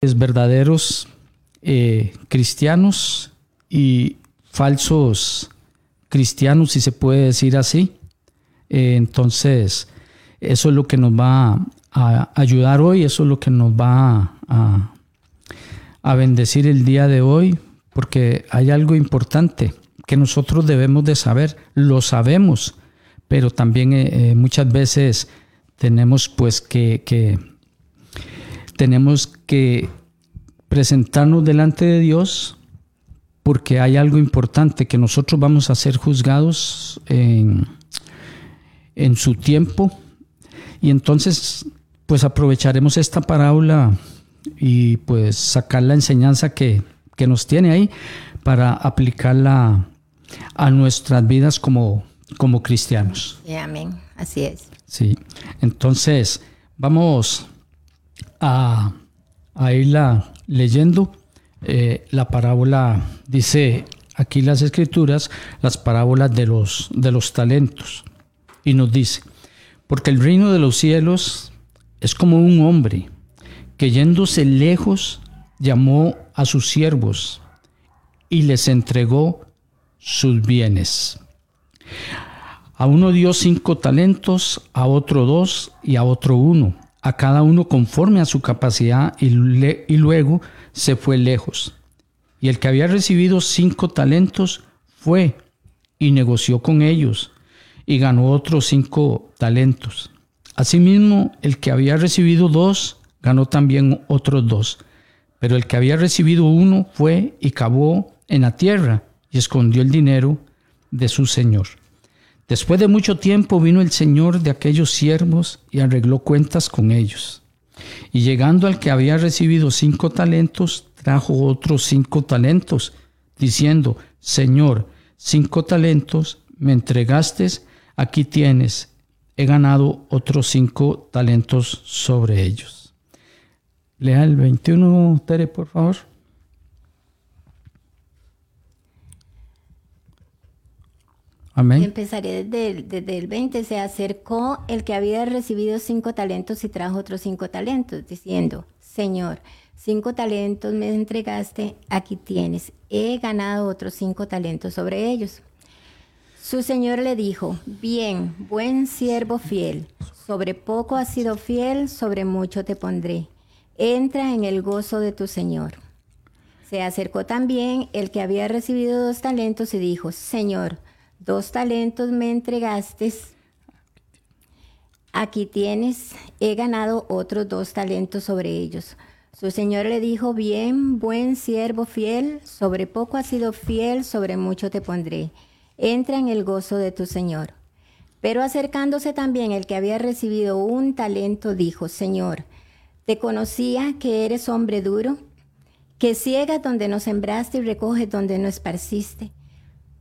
verdaderos eh, cristianos y falsos cristianos, si se puede decir así. Eh, entonces, eso es lo que nos va a ayudar hoy, eso es lo que nos va a, a bendecir el día de hoy, porque hay algo importante que nosotros debemos de saber, lo sabemos, pero también eh, muchas veces tenemos pues que, que tenemos que presentarnos delante de Dios porque hay algo importante que nosotros vamos a ser juzgados en, en su tiempo y entonces pues aprovecharemos esta parábola y pues sacar la enseñanza que, que nos tiene ahí para aplicarla a nuestras vidas como, como cristianos. amén, así es. Sí, entonces vamos a, irla leyendo. Eh, la parábola, dice aquí las escrituras, las parábolas de los, de los talentos. Y nos dice, porque el reino de los cielos es como un hombre que yéndose lejos llamó a sus siervos y les entregó sus bienes. A uno dio cinco talentos, a otro dos y a otro uno a cada uno conforme a su capacidad y, y luego se fue lejos. Y el que había recibido cinco talentos fue y negoció con ellos y ganó otros cinco talentos. Asimismo, el que había recibido dos ganó también otros dos. Pero el que había recibido uno fue y cavó en la tierra y escondió el dinero de su señor. Después de mucho tiempo vino el señor de aquellos siervos y arregló cuentas con ellos. Y llegando al que había recibido cinco talentos, trajo otros cinco talentos, diciendo, Señor, cinco talentos me entregaste, aquí tienes, he ganado otros cinco talentos sobre ellos. Lea el 21, Tere, por favor. Empezaré desde el, 20. Se acercó el que había recibido cinco talentos y trajo otros cinco talentos, diciendo, Señor, cinco talentos me entregaste, aquí tienes, he ganado otros cinco talentos sobre ellos. Su señor le dijo, bien, buen siervo fiel, sobre poco has sido fiel, sobre mucho te pondré. Entra en el gozo de tu señor. Se acercó también el que había recibido dos talentos y dijo, Señor, dos talentos me entregaste, aquí tienes, he ganado otros dos talentos sobre ellos. Su señor le dijo, bien, buen siervo fiel, sobre poco has sido fiel, sobre mucho te pondré. Entra en el gozo de tu señor. Pero acercándose también el que había recibido un talento, dijo, Señor, te conocía que eres hombre duro, que ciegas donde no sembraste y recoges donde no esparciste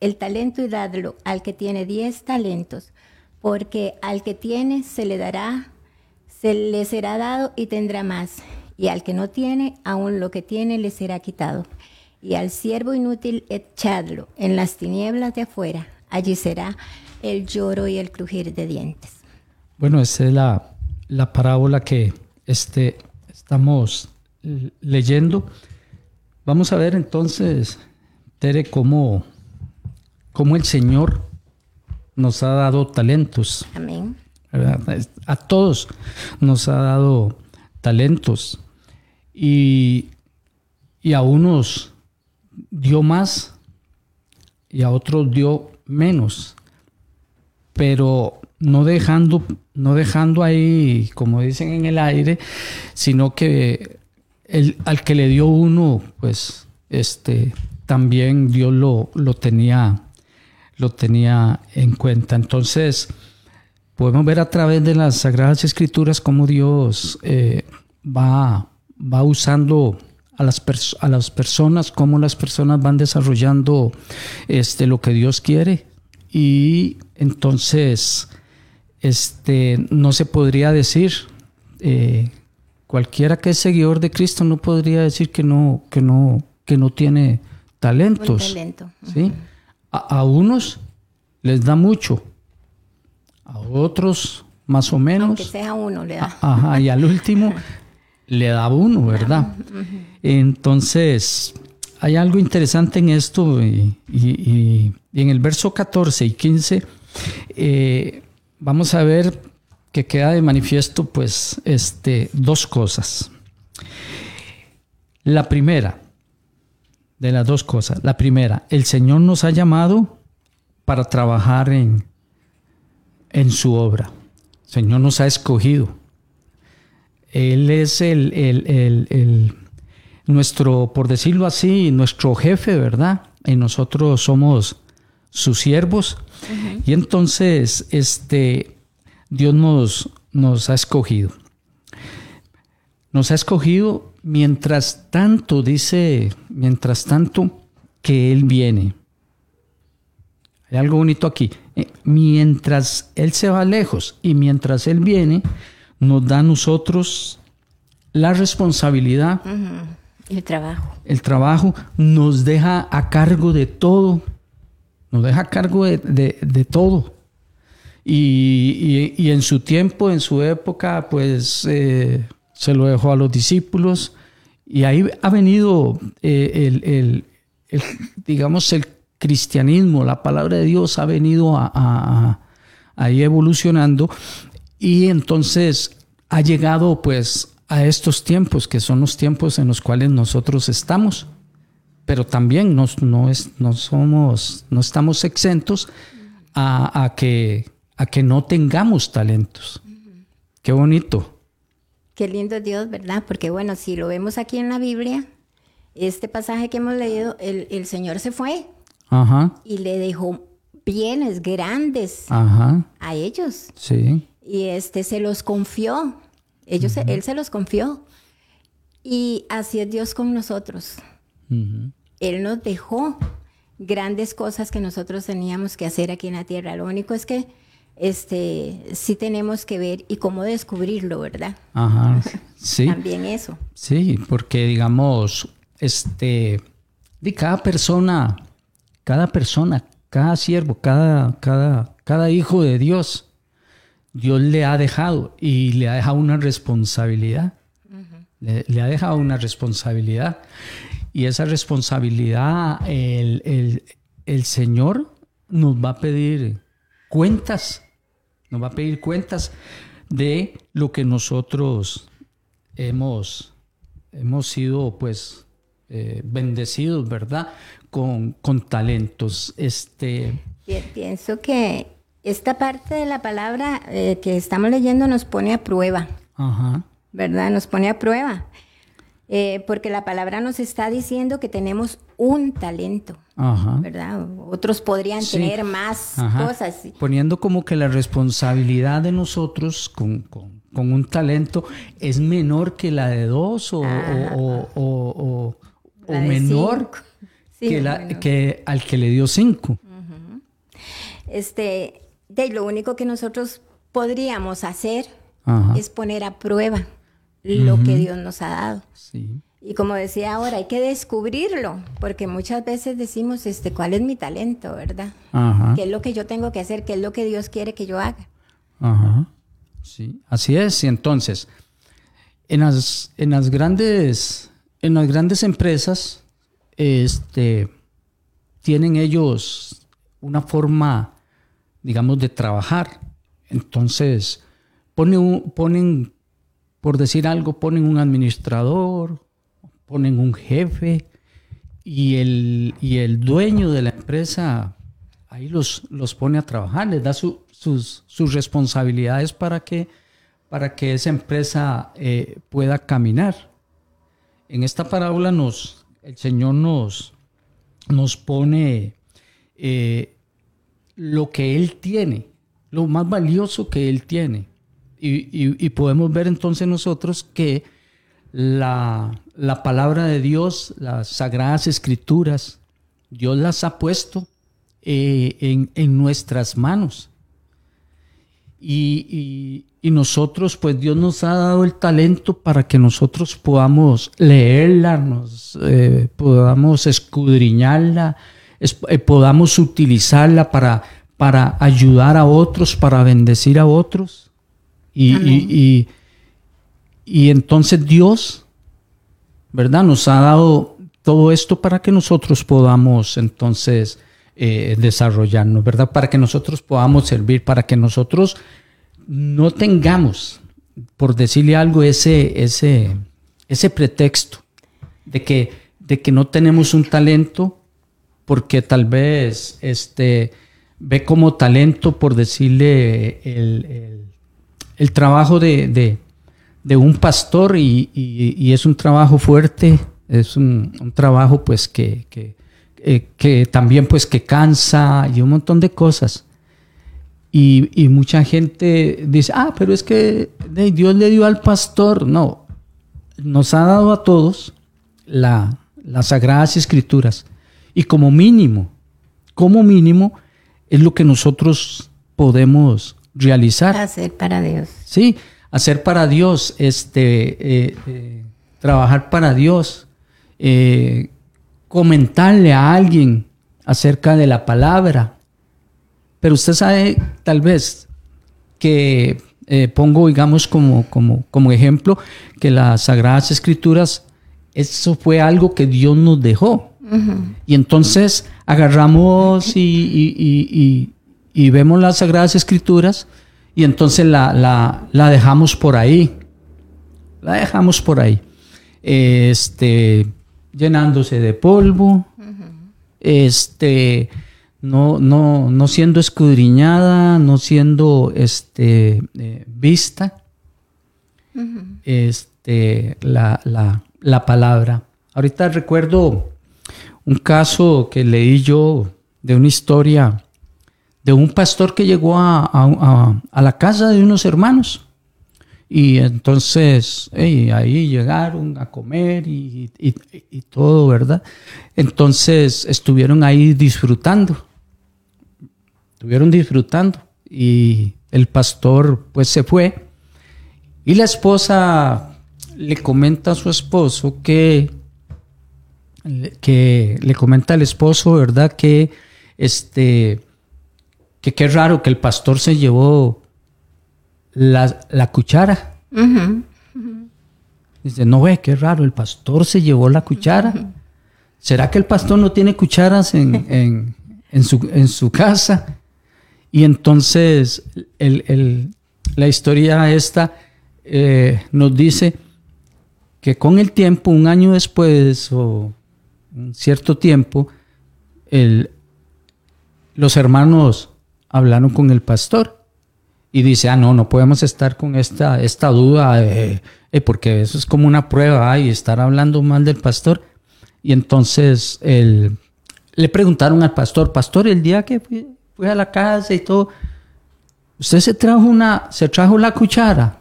el talento y dadlo al que tiene diez talentos, porque al que tiene se le dará, se le será dado y tendrá más, y al que no tiene, aún lo que tiene le será quitado. Y al siervo inútil echadlo en las tinieblas de afuera, allí será el lloro y el crujir de dientes. Bueno, esa es la, la parábola que este, estamos leyendo. Vamos a ver entonces, Tere, cómo cómo el Señor nos ha dado talentos. Amén. A todos nos ha dado talentos. Y, y a unos dio más y a otros dio menos. Pero no dejando, no dejando ahí, como dicen en el aire, sino que el, al que le dio uno, pues este, también Dios lo, lo tenía lo tenía en cuenta. Entonces, podemos ver a través de las Sagradas Escrituras cómo Dios eh, va, va usando a las, a las personas, cómo las personas van desarrollando este, lo que Dios quiere. Y entonces, este, no se podría decir, eh, cualquiera que es seguidor de Cristo no podría decir que no, que no, que no tiene talentos. talento. ¿sí? A, unos les da mucho, a otros más o menos. Aunque sea uno, le da. Ajá, y al último le da uno, ¿verdad? Entonces, hay algo interesante en esto y, en el verso 14 y 15 eh, vamos a ver que queda de manifiesto pues este, dos cosas. La primera, de las dos cosas, la primera, el Señor nos ha llamado para trabajar en, en su obra. El Señor nos ha escogido. Él es el, el, nuestro, por decirlo así, nuestro jefe, ¿verdad? Y nosotros somos sus siervos. Y entonces, este, Dios nos, nos ha escogido. Nos ha escogido mientras tanto, dice, mientras tanto que Él viene. Hay algo bonito aquí. Eh, mientras Él se va lejos y mientras Él viene, nos da a nosotros la responsabilidad. El trabajo. El trabajo nos deja a cargo de todo. Nos deja a cargo de, todo. Y, en su tiempo, en su época, pues eh, se lo dejó a los discípulos. Y ahí ha venido eh, el, digamos, el cristianismo, la palabra de Dios ha venido a, ahí evolucionando y entonces ha llegado pues a estos tiempos que son los tiempos en los cuales nosotros estamos, pero también no, es, no somos, no estamos exentos a, que, a que no tengamos talentos. Qué bonito. Qué lindo Dios, ¿verdad? Porque bueno, si lo vemos aquí en la Biblia, este pasaje que hemos leído, el, el Señor se fue y le dejó bienes grandes a ellos. Sí. Y este se los confió. Ellos, él se los confió. Y así es Dios con nosotros. Él nos dejó grandes cosas que nosotros teníamos que hacer aquí en la tierra. Lo único es que este sí tenemos que ver y cómo descubrirlo, ¿verdad? Ajá. Sí. También eso. Sí, porque digamos, este, de cada persona cada persona, cada siervo, cada, cada, cada hijo de Dios, Dios le ha dejado y le ha dejado una responsabilidad. le, ha dejado una responsabilidad. Y esa responsabilidad el, el, Señor nos va a pedir cuentas, nos va a pedir cuentas de lo que nosotros hemos, hemos sido pues eh, bendecidos, ¿verdad? con, talentos. Este... Pienso que esta parte de la palabra eh, que estamos leyendo nos pone a prueba, ¿verdad? Nos pone a prueba. Eh, porque la palabra nos está diciendo que tenemos un talento, ¿verdad? Otros podrían tener más cosas. Poniendo como que la responsabilidad de nosotros con, un talento es menor que la de dos o, o, menor que, al que le dio cinco. Este, de lo único que nosotros podríamos hacer es poner a prueba lo que Dios nos ha dado. Y como decía ahora, hay que descubrirlo, porque muchas veces decimos, este, ¿cuál es mi talento, verdad? ¿Qué es lo que yo tengo que hacer? ¿Qué es lo que Dios quiere que yo haga? Ajá. Sí, así es. Y entonces, en las, en las grandes, en las grandes empresas, este, tienen ellos una forma, digamos, de trabajar. Entonces, ponen, ponen, por decir algo, ponen un administrador, ponen un jefe y el, y el dueño de la empresa ahí los, los pone a trabajar, les da sus, sus, responsabilidades para que, para que esa empresa eh, pueda caminar. En esta parábola nos, el Señor nos, nos pone eh, lo que Él tiene, lo más valioso que Él tiene. Y, podemos ver entonces nosotros que la, palabra de Dios, las sagradas escrituras, Dios las ha puesto eh, en, nuestras manos. Y, nosotros, pues Dios nos ha dado el talento para que nosotros podamos leerla, nos, eh, podamos escudriñarla, eh, podamos utilizarla para, para ayudar a otros, para bendecir a otros. Y, y entonces Dios, ¿verdad? Nos ha dado todo esto para que nosotros podamos entonces eh, desarrollarnos, ¿verdad? Para que nosotros podamos servir, para que nosotros no tengamos, por decirle algo, ese, ese, ese pretexto de que, de que no tenemos un talento porque tal vez este, ve como talento, por decirle, el, trabajo de de un pastor y, es un trabajo fuerte, es un, trabajo pues que, eh, que, también pues que cansa y un montón de cosas. Y, mucha gente dice, ah, pero es que Dios le dio al pastor. No, nos ha dado a todos la, las sagradas escrituras. Y como mínimo, como mínimo, es lo que nosotros podemos realizar. Hacer para Dios. Sí, hacer para Dios, este, eh, eh, trabajar para Dios, eh, comentarle a alguien acerca de la palabra. Pero usted sabe, tal vez, que pongo, digamos, como, como, como ejemplo, que las Sagradas Escrituras, eso fue algo que Dios nos dejó. Y entonces agarramos y, y vemos las Sagradas Escrituras y entonces la, dejamos por ahí. La dejamos por ahí. Este, llenándose de polvo, este, no, no, no siendo escudriñada, no siendo este, eh, vista, este, la, la palabra. Ahorita recuerdo un caso que leí yo de una historia de un pastor que llegó a, la casa de unos hermanos. Y entonces ahí llegaron a comer y, todo, ¿verdad? Entonces estuvieron ahí disfrutando. Estuvieron disfrutando. Y el pastor pues se fue. Y la esposa le comenta a su esposo que, que le comenta al esposo, ¿verdad? Que este que qué raro que el pastor se llevó la, cuchara. Dice, no ve, qué raro, el pastor se llevó la cuchara. ¿Será que el pastor no tiene cucharas en, su, casa? Y entonces la historia esta eh, nos dice que con el tiempo, un año después o un cierto tiempo, los hermanos hablaron con el pastor y dice, ah, no, no podemos estar con esta, esta duda, eh, porque eso es como una prueba y estar hablando mal del pastor. Y entonces le preguntaron al pastor, pastor, el día que fui, a la casa y todo, ¿usted se trajo, una, se trajo la cuchara?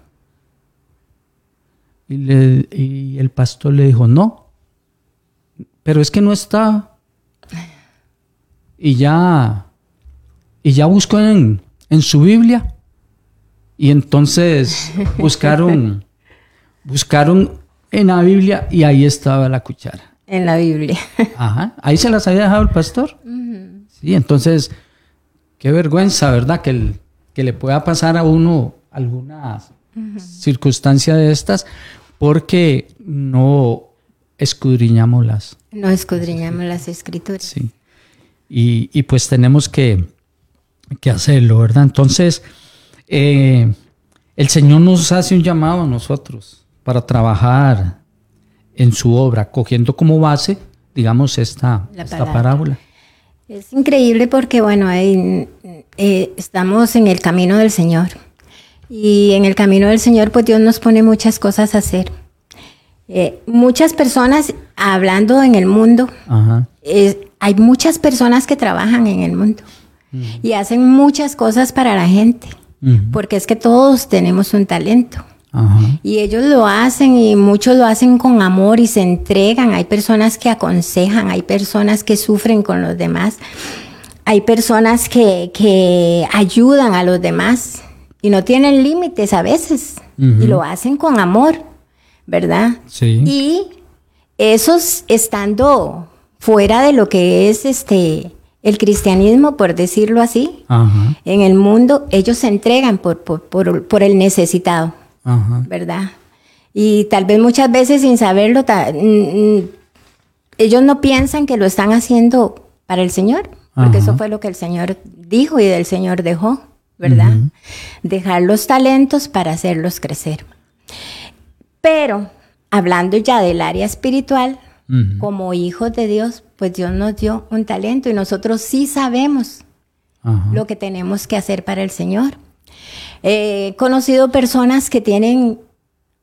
Y el pastor le dijo, no, pero es que no está. Y ya y ya buscó en, su Biblia y entonces buscaron, buscaron en la Biblia y ahí estaba la cuchara. En la Biblia. Ajá, ahí se las había dejado el pastor. Sí, entonces, qué vergüenza, ¿verdad? Que, que le pueda pasar a uno alguna circunstancia de estas porque no escudriñamos las. No escudriñamos las escrituras. Sí. Y, y pues tenemos que, que hacerlo, ¿verdad? Entonces, eh, el Señor nos hace un llamado a nosotros para trabajar en su obra, cogiendo como base, digamos, esta, esta parábola. Es increíble porque, bueno, eh, estamos en el camino del Señor. Y en el camino del Señor, pues Dios nos pone muchas cosas a hacer. Eh, muchas personas, hablando en el mundo, hay muchas personas que trabajan en el mundo y hacen muchas cosas para la gente, porque es que todos tenemos un talento. Y ellos lo hacen y muchos lo hacen con amor y se entregan. Hay personas que aconsejan, hay personas que sufren con los demás, hay personas que, que ayudan a los demás y no tienen límites a veces y lo hacen con amor, ¿verdad? Sí. Y esos estando fuera de lo que es este el cristianismo, por decirlo así, en el mundo, ellos se entregan por, por, por, el necesitado, ¿verdad? Y tal vez muchas veces sin saberlo, ellos no piensan que lo están haciendo para el Señor, porque eso fue lo que el Señor dijo y del Señor dejó, ¿verdad? Dejar los talentos para hacerlos crecer. Pero, hablando ya del área espiritual, como hijos de Dios, pues Dios nos dio un talento y nosotros sí sabemos lo que tenemos que hacer para el Señor. He conocido personas que tienen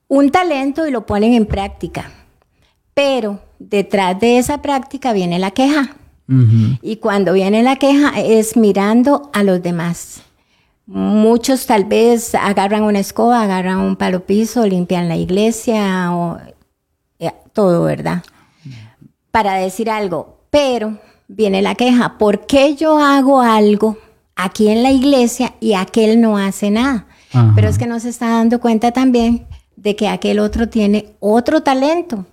un talento y lo ponen en práctica, pero detrás de esa práctica viene la queja. Y cuando viene la queja es mirando a los demás. Muchos tal vez agarran una escoba, agarran un palo piso, limpian la iglesia o eh, todo, ¿verdad? Para decir algo, pero viene la queja, ¿por qué yo hago algo aquí en la iglesia y aquel no hace nada? Pero es que no se está dando cuenta también de que aquel otro tiene otro talento.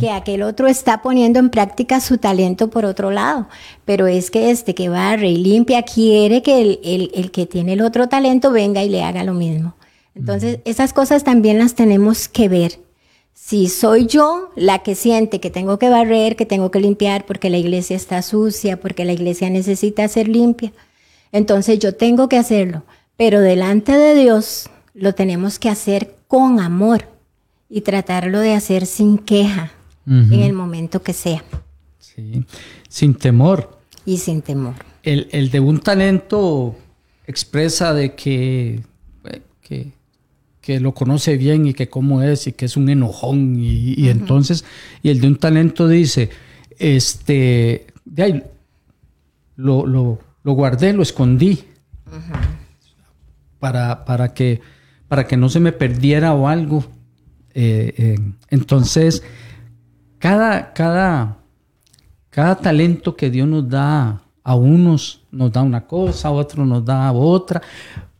que aquel otro está poniendo en práctica su talento por otro lado, pero es que este que barre y limpia quiere que el, que tiene el otro talento venga y le haga lo mismo. Entonces, esas cosas también las tenemos que ver si soy yo la que siente que tengo que barrer, que tengo que limpiar porque la iglesia está sucia, porque la iglesia necesita ser limpia, entonces yo tengo que hacerlo. Pero delante de Dios lo tenemos que hacer con amor y tratarlo de hacer sin queja en el momento que sea. Sí, sin temor. Y sin temor. El, el de un talento expresa de que, eh, que que lo conoce bien y que cómo es y que es un enojón y, entonces, y el de un talento dice, este, de ahí, lo, lo, lo guardé, lo escondí para, para, que, para que no se me perdiera o algo. Eh, eh, entonces, cada, cada, cada talento que Dios nos da a unos nos da una cosa, a otros nos da otra,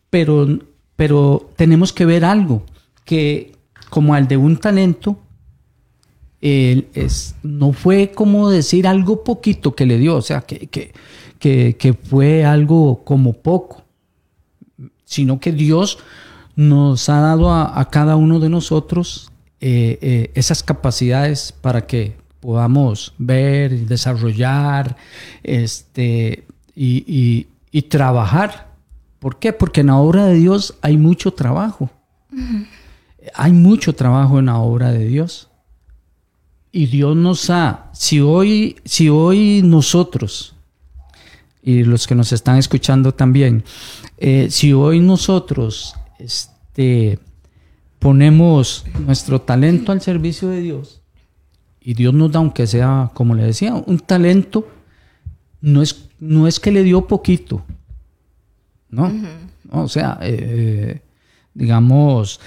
pero pero tenemos que ver algo, que como al de un talento, es, no fue como decir algo poquito que le dio, o sea, que, que, fue algo como poco, sino que Dios nos ha dado a, cada uno de nosotros eh, eh, esas capacidades para que podamos ver y desarrollar este, y, y trabajar ¿Por qué? Porque en la obra de Dios hay mucho trabajo. Hay mucho trabajo en la obra de Dios. Y Dios nos ha, si hoy, si hoy nosotros, y los que nos están escuchando también, eh, si hoy nosotros este, ponemos nuestro talento al servicio de Dios, y Dios nos da, aunque sea, como le decía, un talento, no es, no es que le dio poquito, ¿no? O sea, eh, digamos,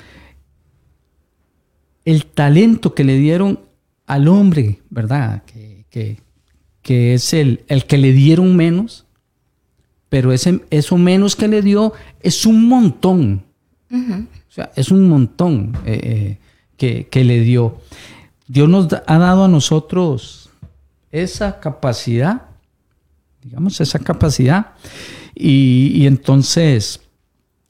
el talento que le dieron al hombre, ¿verdad? Que, es el, el, que le dieron menos, pero ese, eso menos que le dio es un montón. O sea, es un montón eh, eh, que, le dio. Dios nos ha dado a nosotros esa capacidad, digamos, esa capacidad y, entonces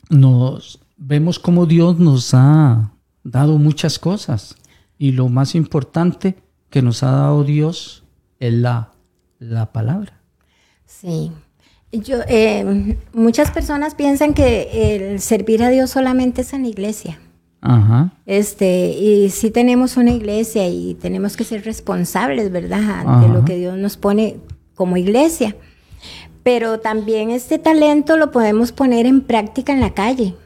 nos vemos como Dios nos ha dado muchas cosas. Y lo más importante que nos ha dado Dios es la, la palabra. Sí. Yo, eh, muchas personas piensan que el servir a Dios solamente es en la iglesia. Ajá. Este, y sí tenemos una iglesia y tenemos que ser responsables, ¿verdad? De lo que Dios nos pone como iglesia pero también este talento lo podemos poner en práctica en la calle.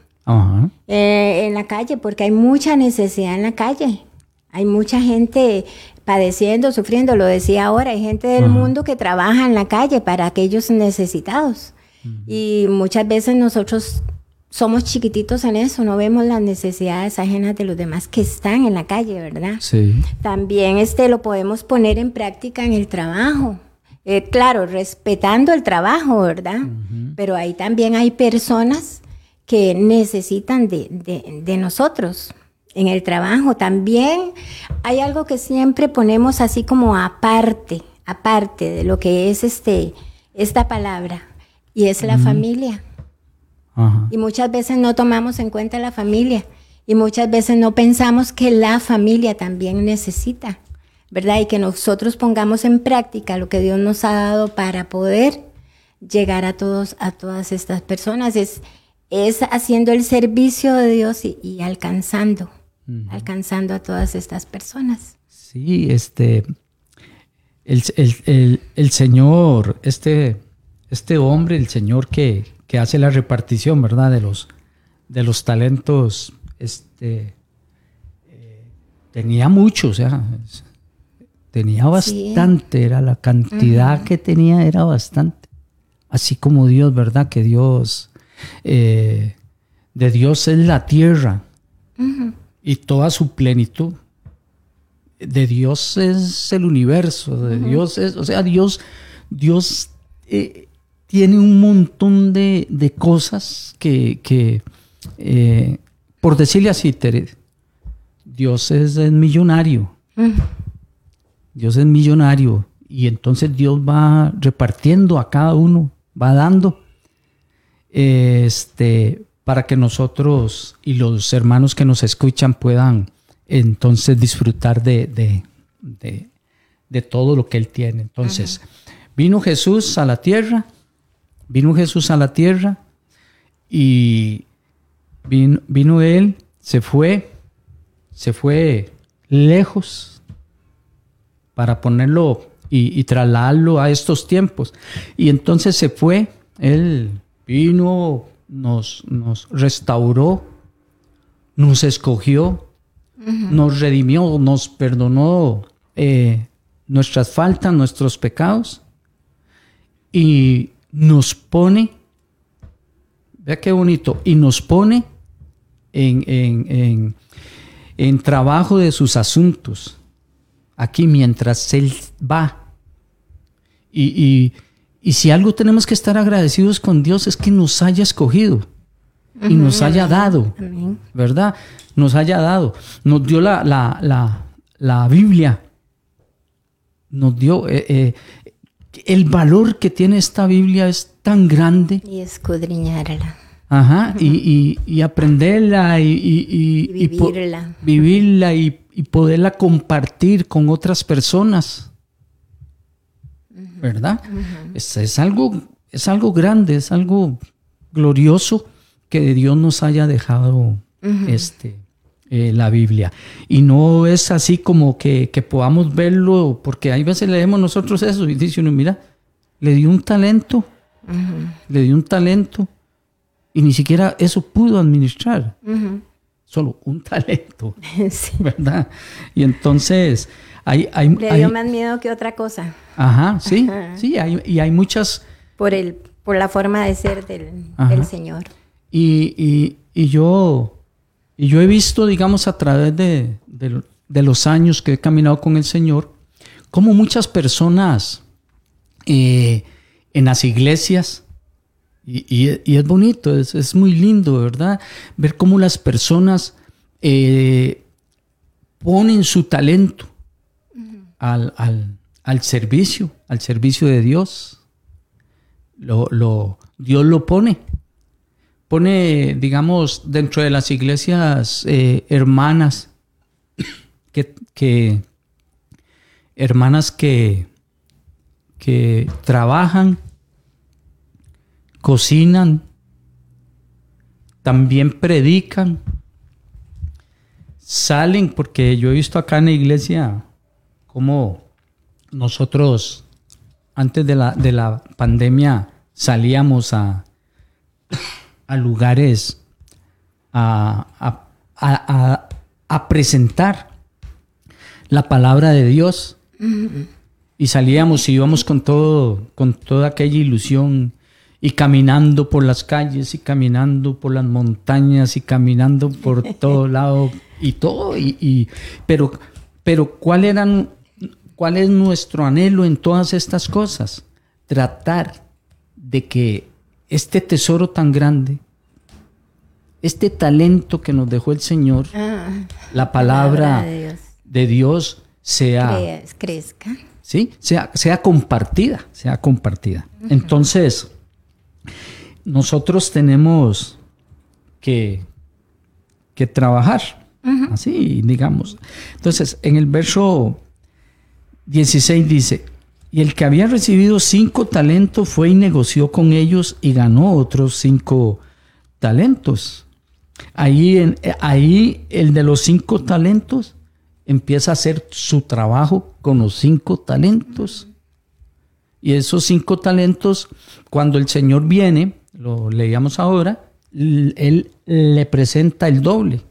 Eh, en la calle, porque hay mucha necesidad en la calle. Hay mucha gente padeciendo, sufriendo, lo decía ahora, hay gente del mundo que trabaja en la calle para aquellos necesitados. Y muchas veces nosotros somos chiquititos en eso, no vemos las necesidades ajenas de los demás que están en la calle, ¿verdad? Sí. También este lo podemos poner en práctica en el trabajo. Eh, claro, respetando el trabajo, ¿verdad? Pero ahí también hay personas que necesitan de, de, de nosotros en el trabajo. También hay algo que siempre ponemos así como aparte, aparte de lo que es este, esta palabra, y es la familia. Y muchas veces no tomamos en cuenta la familia y muchas veces no pensamos que la familia también necesita, ¿verdad? Y que nosotros pongamos en práctica lo que Dios nos ha dado para poder llegar a todos, a todas estas personas. Es, es haciendo el servicio de Dios y, alcanzando, alcanzando a todas estas personas. Sí, este, el, el, el Señor, este, este hombre, el Señor que, que hace la repartición, ¿verdad? De los, de los talentos, este, eh, tenía mucho, o sea, tenía bastante, era la cantidad que tenía, era bastante. Así como Dios, ¿verdad? Que Dios, eh, de Dios es la tierra y toda su plenitud. De Dios es el universo, de Dios es, o sea, Dios, Dios eh, tiene un montón de, cosas que, eh, por decirle así, Dios es, millonario. Dios es millonario. Y entonces Dios va repartiendo a cada uno, va dando, este, para que nosotros y los hermanos que nos escuchan puedan entonces disfrutar de, de, todo lo que Él tiene. Entonces, vino Jesús a la tierra Vino Jesús a la tierra y vino, Él, se fue, se fue lejos para ponerlo y, trasladarlo a estos tiempos. Y entonces se fue, Él vino, nos, nos restauró, nos escogió, nos redimió, nos perdonó eh, nuestras faltas, nuestros pecados. Y nos pone, vea qué bonito, y nos pone en, en, trabajo de sus asuntos, aquí mientras Él va. Y, si algo tenemos que estar agradecidos con Dios es que nos haya escogido y nos haya dado, ¿verdad? Nos haya dado, nos dio la, la, Biblia, nos dio, eh, eh, el valor que tiene esta Biblia es tan grande. Y escudriñarla. Ajá, y, aprenderla y, vivirla. vivirla y, poderla compartir con otras personas. ¿Verdad? es, algo, es algo grande, es algo glorioso que Dios nos haya dejado este, eh, la Biblia. Y no es así como que, podamos verlo, porque hay veces leemos nosotros eso y dice uno, mira, le dio un talento, le dio un talento y ni siquiera eso pudo administrar. Solo un talento, ¿verdad? Y entonces hay... hay le dio más miedo que otra cosa. Ajá, sí, sí, y hay muchas... Por, el, por la forma de ser del, Señor. y, y yo y yo he visto, digamos, a través de, los años que he caminado con el Señor, cómo muchas personas eh, en las iglesias, y, es bonito, es, muy lindo, ¿verdad? Ver cómo las personas eh, ponen su talento al, servicio, al servicio de Dios. Lo, Dios lo pone pone, digamos, dentro de las iglesias eh, hermanas, que, hermanas que, que trabajan, cocinan, también predican, salen, porque yo he visto acá en la iglesia cómo nosotros antes de la, de la pandemia salíamos a, a lugares a, presentar la palabra de Dios. Y salíamos y íbamos con todo, con toda aquella ilusión y caminando por las calles y caminando por las montañas y caminando por todo lado y todo y, pero pero cuál eran cuál es nuestro anhelo en todas estas cosas tratar de que este tesoro tan grande este talento que nos dejó el Señor ah, la palabra, de, Dios. sea crezca. ¿sí? sea, sea compartida sea compartida. Entonces nosotros tenemos que, que trabajar, así digamos. Entonces, en el verso 16 dice, y el que había recibido cinco talentos fue y negoció con ellos y ganó otros cinco talentos. Ahí, en, ahí el de los cinco talentos empieza a hacer su trabajo con los cinco talentos. Y esos cinco talentos, cuando el Señor viene, lo leíamos ahora, él le presenta el doble.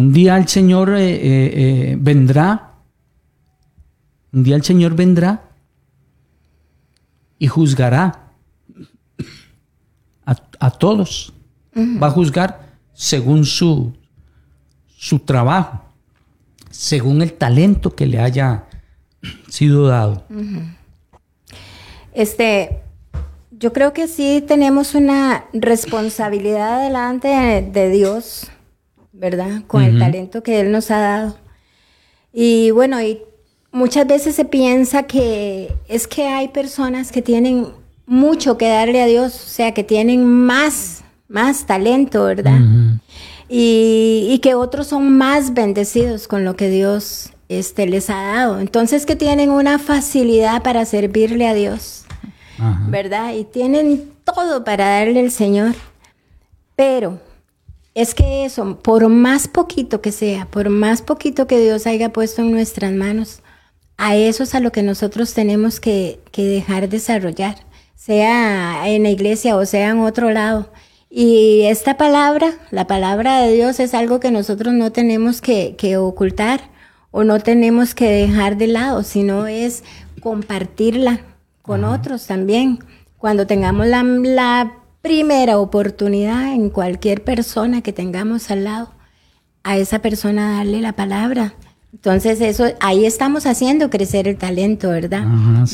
Un día el Señor eh, eh, eh, vendrá, un día el Señor vendrá y juzgará a, todos. Va a juzgar según su, su trabajo, según el talento que le haya sido dado. Este, yo creo que sí tenemos una responsabilidad delante de, Dios, ¿verdad? Con el talento que Él nos ha dado. Y bueno, y muchas veces se piensa que es que hay personas que tienen mucho que darle a Dios, o sea, que tienen más, más talento, ¿verdad? y, y, que otros son más bendecidos con lo que Dios este, les ha dado. Entonces que tienen una facilidad para servirle a Dios. ¿verdad? Y tienen todo para darle al Señor. Pero es que eso, por más poquito que sea, por más poquito que Dios haya puesto en nuestras manos, a eso es a lo que nosotros tenemos que, dejar desarrollar, sea en la iglesia o sea en otro lado. Y esta palabra, la palabra de Dios, es algo que nosotros no tenemos que, que ocultar o no tenemos que dejar de lado, sino es compartirla, con otros también. Cuando tengamos la, primera oportunidad en cualquier persona que tengamos al lado, a esa persona darle la palabra. Entonces eso, ahí estamos haciendo crecer el talento, ¿verdad?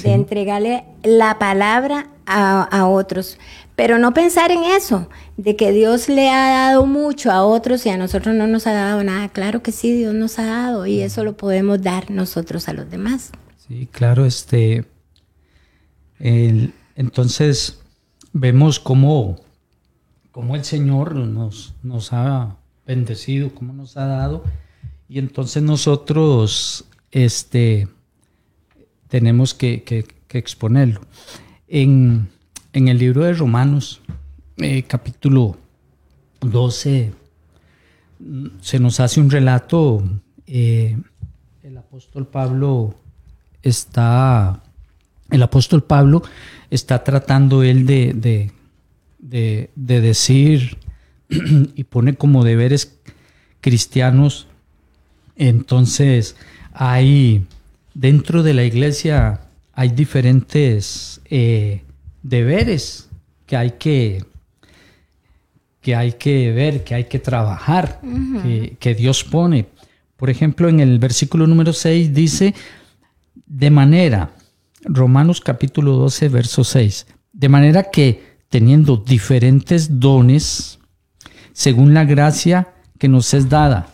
De entregarle la palabra a, a, otros. Pero no pensar en eso, de que Dios le ha dado mucho a otros y a nosotros no nos ha dado nada. Claro que sí, Dios nos ha dado y eso lo podemos dar nosotros a los demás. Sí, claro, este, entonces vemos cómo, cómo, el Señor nos, nos ha bendecido, cómo nos ha dado, y entonces nosotros este, tenemos que, exponerlo. En, el libro de Romanos, eh, capítulo 12, se nos hace un relato, eh, el apóstol Pablo está el apóstol Pablo está tratando él de, de, decir y pone como deberes cristianos. Entonces, hay dentro de la iglesia hay diferentes eh, deberes que hay que, que hay que ver, que hay que trabajar, que, que Dios pone. Por ejemplo, en el versículo número 6 dice, de manera Romanos capítulo 12, verso 6. De manera que, teniendo diferentes dones, según la gracia que nos es dada,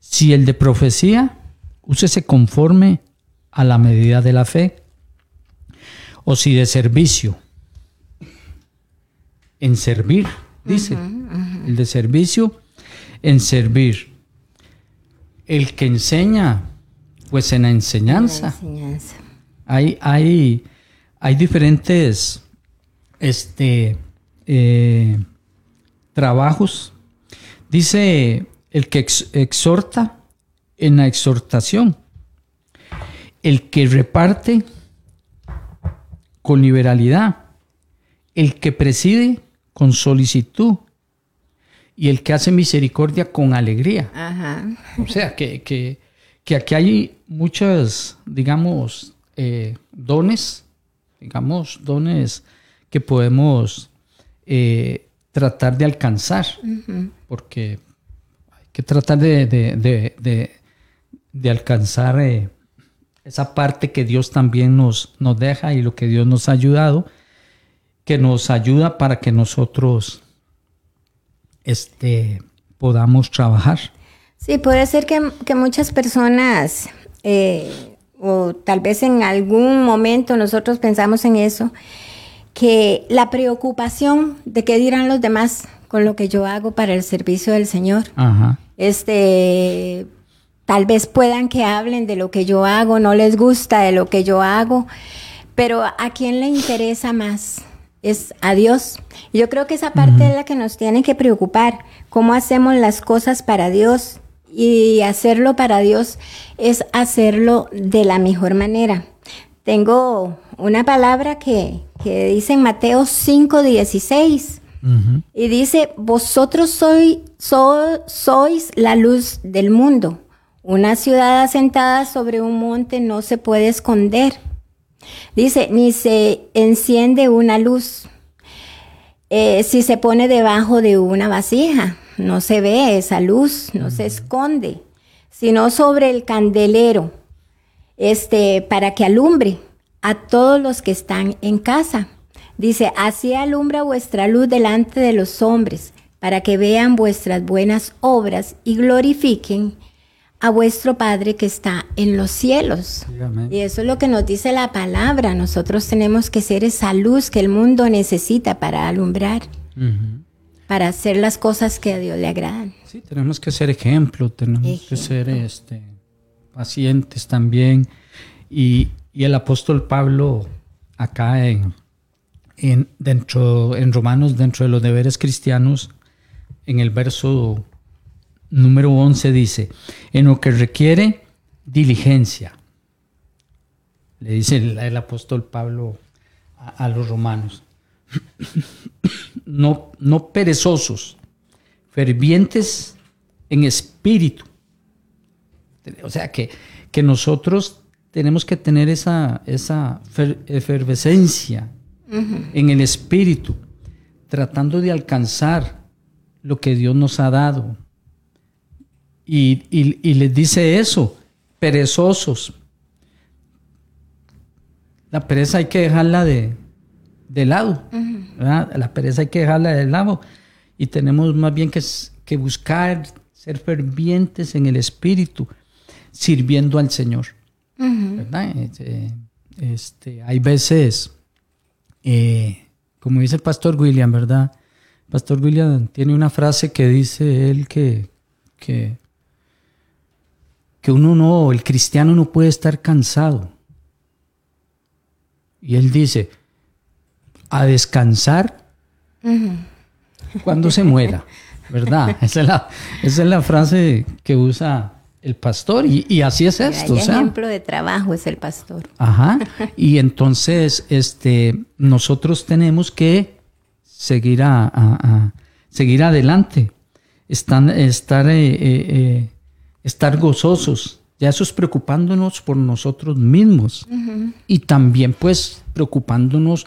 si el de profecía, úsese conforme a la medida de la fe, o si de servicio, en servir, dice, el de servicio, en servir. El que enseña, pues en la enseñanza. Hay, hay, hay diferentes este, eh, trabajos. Dice el que exhorta en la exhortación, el que reparte con liberalidad, el que preside con solicitud. Y el que hace misericordia con alegría. O sea, que, que, que aquí hay muchas, digamos, eh, dones digamos, dones que podemos eh, tratar de alcanzar, porque hay que tratar de, de, alcanzar eh, esa parte que Dios también nos, nos deja y lo que Dios nos ha ayudado, que nos ayuda para que nosotros este, podamos trabajar. Sí, puede ser que, muchas personas, eh, o tal vez en algún momento nosotros pensamos en eso, que la preocupación de qué dirán los demás con lo que yo hago para el servicio del Señor, este, tal vez puedan que hablen de lo que yo hago, no les gusta de lo que yo hago, pero ¿a quién le interesa más? Es a Dios. Yo creo que esa parte es la que nos tiene que preocupar, cómo hacemos las cosas para Dios y hacerlo para Dios es hacerlo de la mejor manera. Tengo una palabra que, dice en Mateo 5:16 y dice, vosotros sois la luz del mundo. Una ciudad asentada sobre un monte no se puede esconder. Dice, ni se enciende una luz eh, si se pone debajo de una vasija no se ve esa luz, no se esconde, sino sobre el candelero, este, para que alumbre a todos los que están en casa. Dice, así alumbra vuestra luz delante de los hombres, para que vean vuestras buenas obras y glorifiquen a vuestro Padre que está en los cielos. Y eso es lo que nos dice la palabra. Nosotros tenemos que ser esa luz que el mundo necesita para alumbrar para hacer las cosas que a Dios le agradan. Sí, tenemos que ser ejemplo, tenemos que ser este, pacientes también. Y, el apóstol Pablo, acá en, en, dentro, en Romanos, dentro de los deberes cristianos, en el verso número 11 dice, en lo que requiere diligencia. Le dice el, apóstol Pablo a los romanos no, no perezosos, fervientes en espíritu. O sea que, que nosotros tenemos que tener esa, esa efervescencia en el espíritu, tratando de alcanzar lo que Dios nos ha dado. Y, y les dice eso, perezosos. La pereza hay que dejarla de, de lado. La pereza hay que dejarla de lado y tenemos más bien que, que buscar ser fervientes en el espíritu, sirviendo al Señor. Este, este, hay veces, eh, como dice el pastor William, ¿verdad? Pastor William tiene una frase que dice él que, que, que uno no, el cristiano no puede estar cansado. Y él dice, a descansar cuando se muera, ¿verdad? Esa es, la, es la frase que usa el pastor y, así es esto. El ejemplo de trabajo es el pastor. Ajá. Y entonces este, nosotros tenemos que seguir, a, seguir adelante, estar, estar, eh, eh, eh, estar gozosos. Ya eso es preocupándonos por nosotros mismos y también pues preocupándonos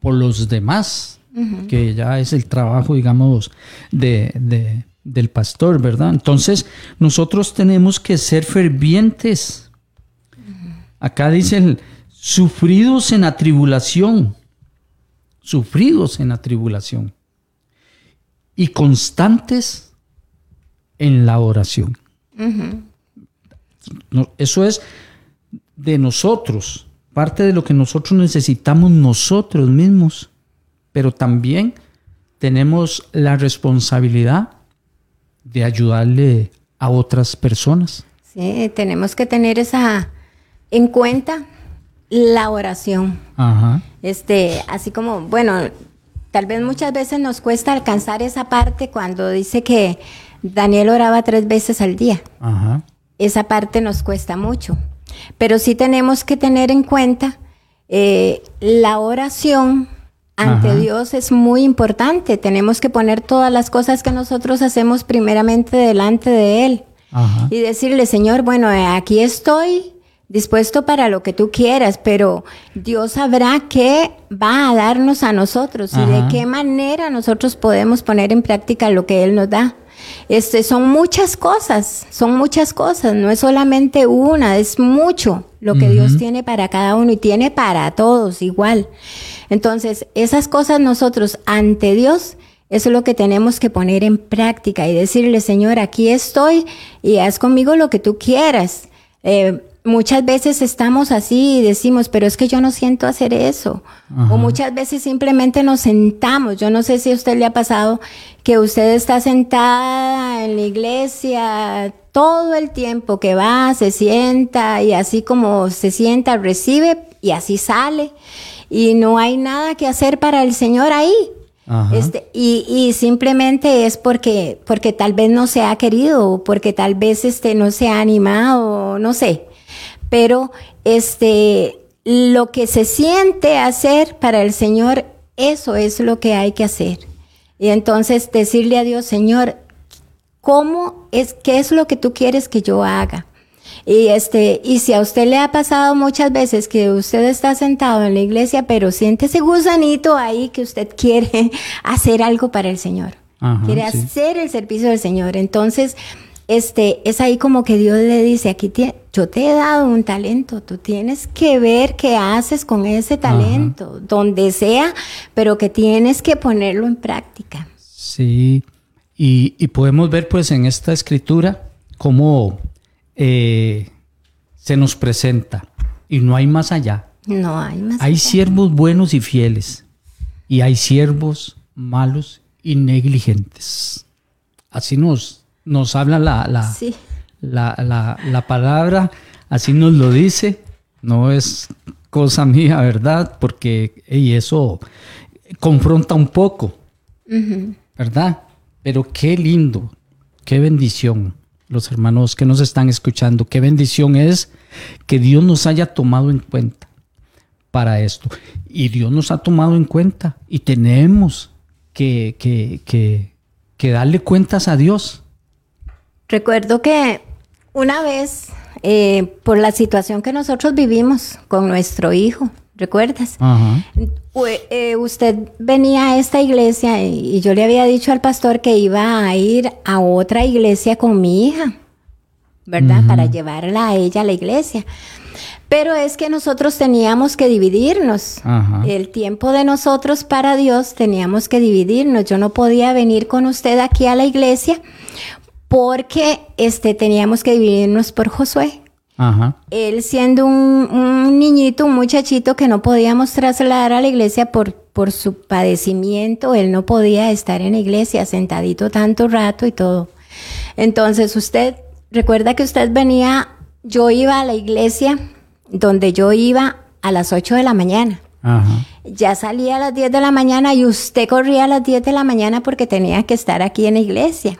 por los demás, que ya es el trabajo, digamos, de, del pastor, ¿verdad? Entonces, nosotros tenemos que ser fervientes. Acá dicen, sufridos en la tribulación, sufridos en la tribulación y constantes en la oración. Eso es de nosotros parte de lo que nosotros necesitamos nosotros mismos, pero también tenemos la responsabilidad de ayudarle a otras personas. Sí, tenemos que tener esa en cuenta la oración. Este, así como, bueno, tal vez muchas veces nos cuesta alcanzar esa parte cuando dice que Daniel oraba tres veces al día. Esa parte nos cuesta mucho. Pero sí tenemos que tener en cuenta eh, la oración ante Dios es muy importante. Tenemos que poner todas las cosas que nosotros hacemos primeramente delante de Él. Y decirle, Señor, bueno, eh, aquí estoy, dispuesto para lo que tú quieras, pero Dios sabrá qué va a darnos a nosotros y de qué manera nosotros podemos poner en práctica lo que Él nos da. Este, son muchas cosas, son muchas cosas, no es solamente una, es mucho lo que Dios tiene para cada uno y tiene para todos igual. Entonces, esas cosas nosotros ante Dios, eso es lo que tenemos que poner en práctica y decirle, Señor, aquí estoy y haz conmigo lo que tú quieras. Eh, muchas veces estamos así y decimos, pero es que yo no siento hacer eso. O muchas veces simplemente nos sentamos. Yo no sé si a usted le ha pasado que usted está sentada en la iglesia todo el tiempo que va, se sienta y así como se sienta, recibe y así sale. Y no hay nada que hacer para el Señor ahí. Este, y, y, simplemente es porque, porque tal vez no se ha querido, porque tal vez este, no se ha animado, no sé pero este, lo que se siente hacer para el Señor, eso es lo que hay que hacer. Y entonces decirle a Dios, Señor, ¿cómo es, qué es lo que tú quieres que yo haga? Y este, y si a usted le ha pasado muchas veces que usted está sentado en la iglesia, pero siente ese gusanito ahí que usted quiere hacer algo para el Señor. quiere hacer el servicio del Señor. Entonces, este, es ahí como que Dios le dice, aquí yo te he dado un talento, tú tienes que ver qué haces con ese talento, donde sea, pero que tienes que ponerlo en práctica. Sí, y, podemos ver pues en esta escritura cómo eh, se nos presenta y no hay más allá. No hay más Hay siervos buenos y fieles y hay siervos malos y negligentes. Así nos nos habla la, la, la, palabra, así nos lo dice, no es cosa mía, ¿verdad? Porque y eso confronta un poco, ¿verdad? Pero qué lindo, qué bendición, los hermanos que nos están escuchando, qué bendición es que Dios nos haya tomado en cuenta para esto. Y Dios nos ha tomado en cuenta y tenemos que, que, que, que darle cuentas a Dios Recuerdo que una vez, eh, por la situación que nosotros vivimos con nuestro hijo, ¿recuerdas? Eh, usted venía a esta iglesia y, yo le había dicho al pastor que iba a ir a otra iglesia con mi hija, ¿verdad? Para llevarla a ella a la iglesia. Pero es que nosotros teníamos que dividirnos. El tiempo de nosotros para Dios teníamos que dividirnos. Yo no podía venir con usted aquí a la iglesia porque este, teníamos que dividirnos por Josué. Ajá. Él siendo un, niñito, un muchachito que no podíamos trasladar a la iglesia por, por su padecimiento, él no podía estar en la iglesia sentadito tanto rato y todo. Entonces usted, recuerda que usted venía, yo iba a la iglesia donde yo iba a las 8 de la mañana. Ya salía a las 10 de la mañana y usted corría a las 10 de la mañana porque tenía que estar aquí en la iglesia.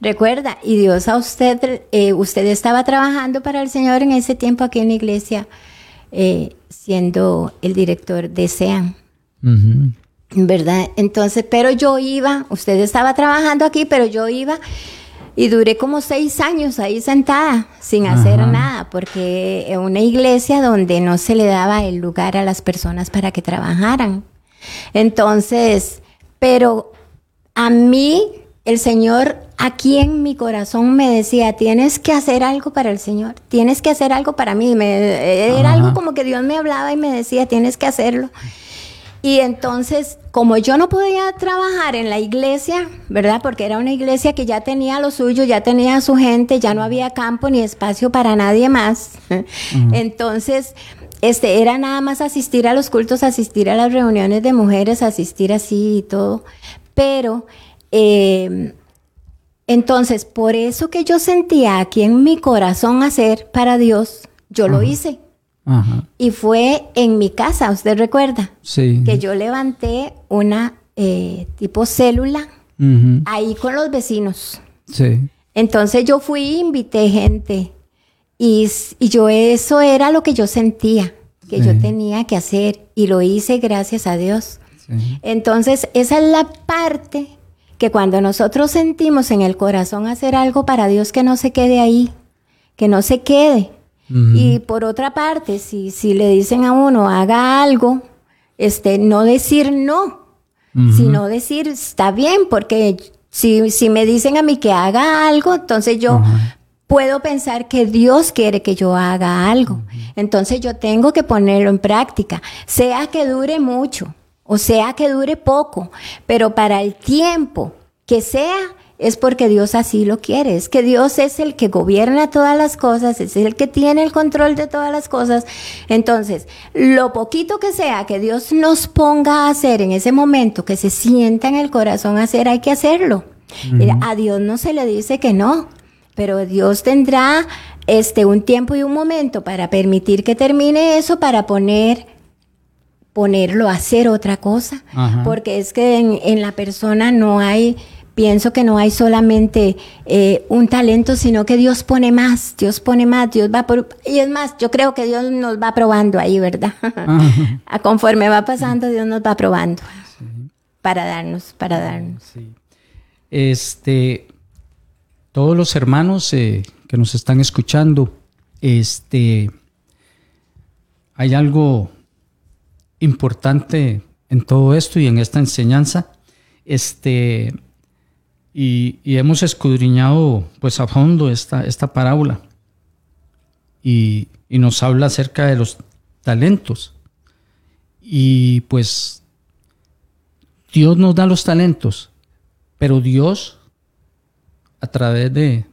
Recuerda, y Dios a usted, eh, usted estaba trabajando para el Señor en ese tiempo aquí en la iglesia, eh, siendo el director de SEAN. ¿Verdad? Entonces, pero yo iba, usted estaba trabajando aquí, pero yo iba y duré como seis años ahí sentada, sin hacer nada, porque en una iglesia donde no se le daba el lugar a las personas para que trabajaran. Entonces, pero a mí, el Señor aquí en mi corazón me decía, tienes que hacer algo para el Señor, tienes que hacer algo para mí. era algo como que Dios me hablaba y me decía, tienes que hacerlo. Y entonces, como yo no podía trabajar en la iglesia, ¿verdad? Porque era una iglesia que ya tenía lo suyo, ya tenía su gente, ya no había campo ni espacio para nadie más. Entonces, este, era nada más asistir a los cultos, asistir a las reuniones de mujeres, asistir así y todo. Pero, em, entonces, por eso que yo sentía aquí en mi corazón hacer para Dios, yo lo hice. Y fue en mi casa, ¿usted recuerda? Sí. Que yo levanté una eh, tipo célula ahí con los vecinos. Sí. Entonces yo fui invité gente. Y, yo eso era lo que yo sentía, que yo tenía que hacer. Y lo hice gracias a Dios. Entonces esa es la parte que cuando nosotros sentimos en el corazón hacer algo para Dios, que no se quede ahí, que no se quede Y por otra parte, si, si le dicen a uno, haga algo, este, no decir no, sino decir, está bien, porque si, si me dicen a mí que haga algo, entonces yo puedo pensar que Dios quiere que yo haga algo. Entonces yo tengo que ponerlo en práctica, sea que dure mucho o sea que dure poco, pero para el tiempo que sea, es porque Dios así lo quiere. Es que Dios es el que gobierna todas las cosas, es el que tiene el control de todas las cosas. Entonces, lo poquito que sea que Dios nos ponga a hacer en ese momento, que se sienta en el corazón hacer, hay que hacerlo. A Dios no se le dice que no pero Dios tendrá este un tiempo y un momento para permitir que termine eso para poner ponerlo a hacer otra cosa, porque es que en, la persona no hay, pienso que no hay solamente eh, un talento, sino que Dios pone más, Dios pone más, Dios va por, y es más, yo creo que Dios nos va probando ahí, ¿verdad? a conforme va pasando, Dios nos va probando para darnos, para darnos. Este, todos los hermanos eh, que nos están escuchando, este, hay algo importante en todo esto y en esta enseñanza. Este, y, hemos escudriñado pues a fondo esta, esta parábola y, y nos habla acerca de los talentos. Y pues Dios nos da los talentos, pero Dios a través de,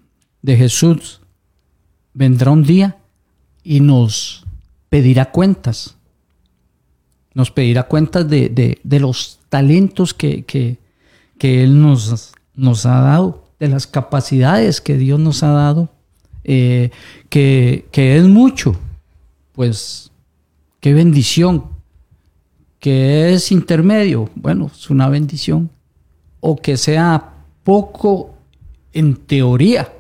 Jesús vendrá un día y nos pedirá cuentas. Nos pedirá cuentas de, los talentos que, Él nos, nos, ha dado, de las capacidades que Dios nos ha dado, eh, que, que, es mucho. Pues qué bendición. Que es intermedio, bueno, es una bendición. O que sea poco en teoría,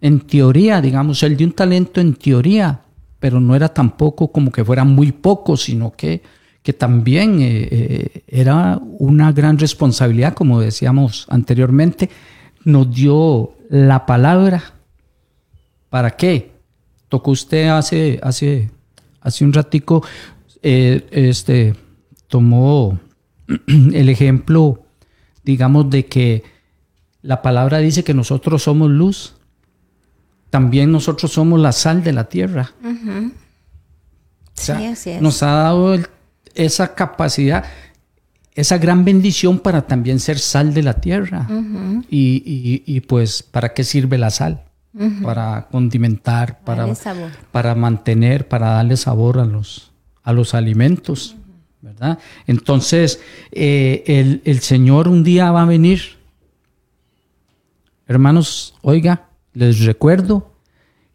en teoría, digamos, él dio un talento en teoría, pero no era tampoco como que fuera muy poco, sino que, que también eh, eh, era una gran responsabilidad, como decíamos anteriormente, nos dio la palabra. ¿Para qué? Tocó usted hace, hace, hace un ratico, eh, este, tomó el ejemplo, digamos, de que la palabra dice que nosotros somos luz. También nosotros somos la sal de la tierra. Nos ha dado esa capacidad, esa gran bendición para también ser sal de la tierra. y, pues, ¿para qué sirve la sal? Para condimentar, para, para mantener, para darle sabor a los, a los alimentos. ¿verdad? Entonces, eh, el, el Señor un día va a venir Hermanos, oiga, les recuerdo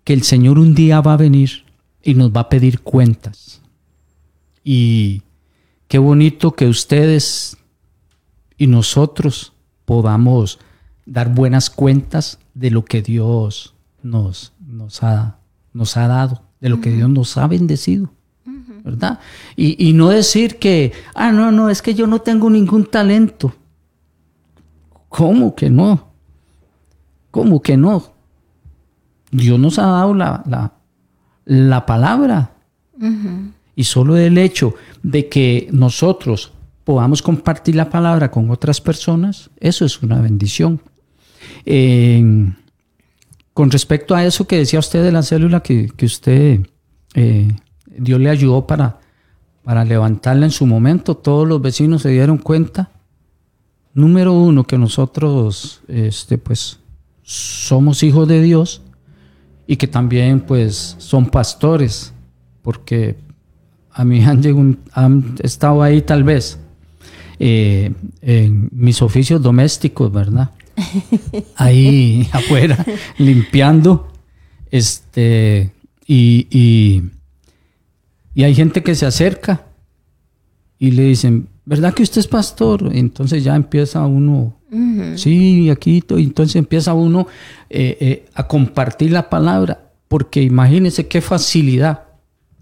que el Señor un día va a venir y nos va a pedir cuentas. Y qué bonito que ustedes y nosotros podamos dar buenas cuentas de lo que Dios nos, nos, ha, nos ha dado, de lo que Dios nos ha bendecido. ¿Verdad? Y, y no decir que, ah, no, no, es que yo no tengo ningún talento. ¿Cómo que no? ¿Cómo que no? Dios nos ha dado la, la, palabra. Y solo el hecho de que nosotros podamos compartir la palabra con otras personas, eso es una bendición. con respecto a eso que decía usted de la célula que, usted, eh, Dios le ayudó para, para levantarla en su momento, todos los vecinos se dieron cuenta. Número uno, que nosotros, este, pues, somos hijos de Dios y que también pues son pastores, porque a mí han, han estado ahí tal vez eh, en mis oficios domésticos, ¿verdad? Ahí afuera, limpiando, este, y, y, y hay gente que se acerca y le dicen, ¿verdad que usted es pastor? Entonces ya empieza uno, sí, aquí, entonces empieza uno eh, eh, a compartir la palabra, porque imagínense qué facilidad.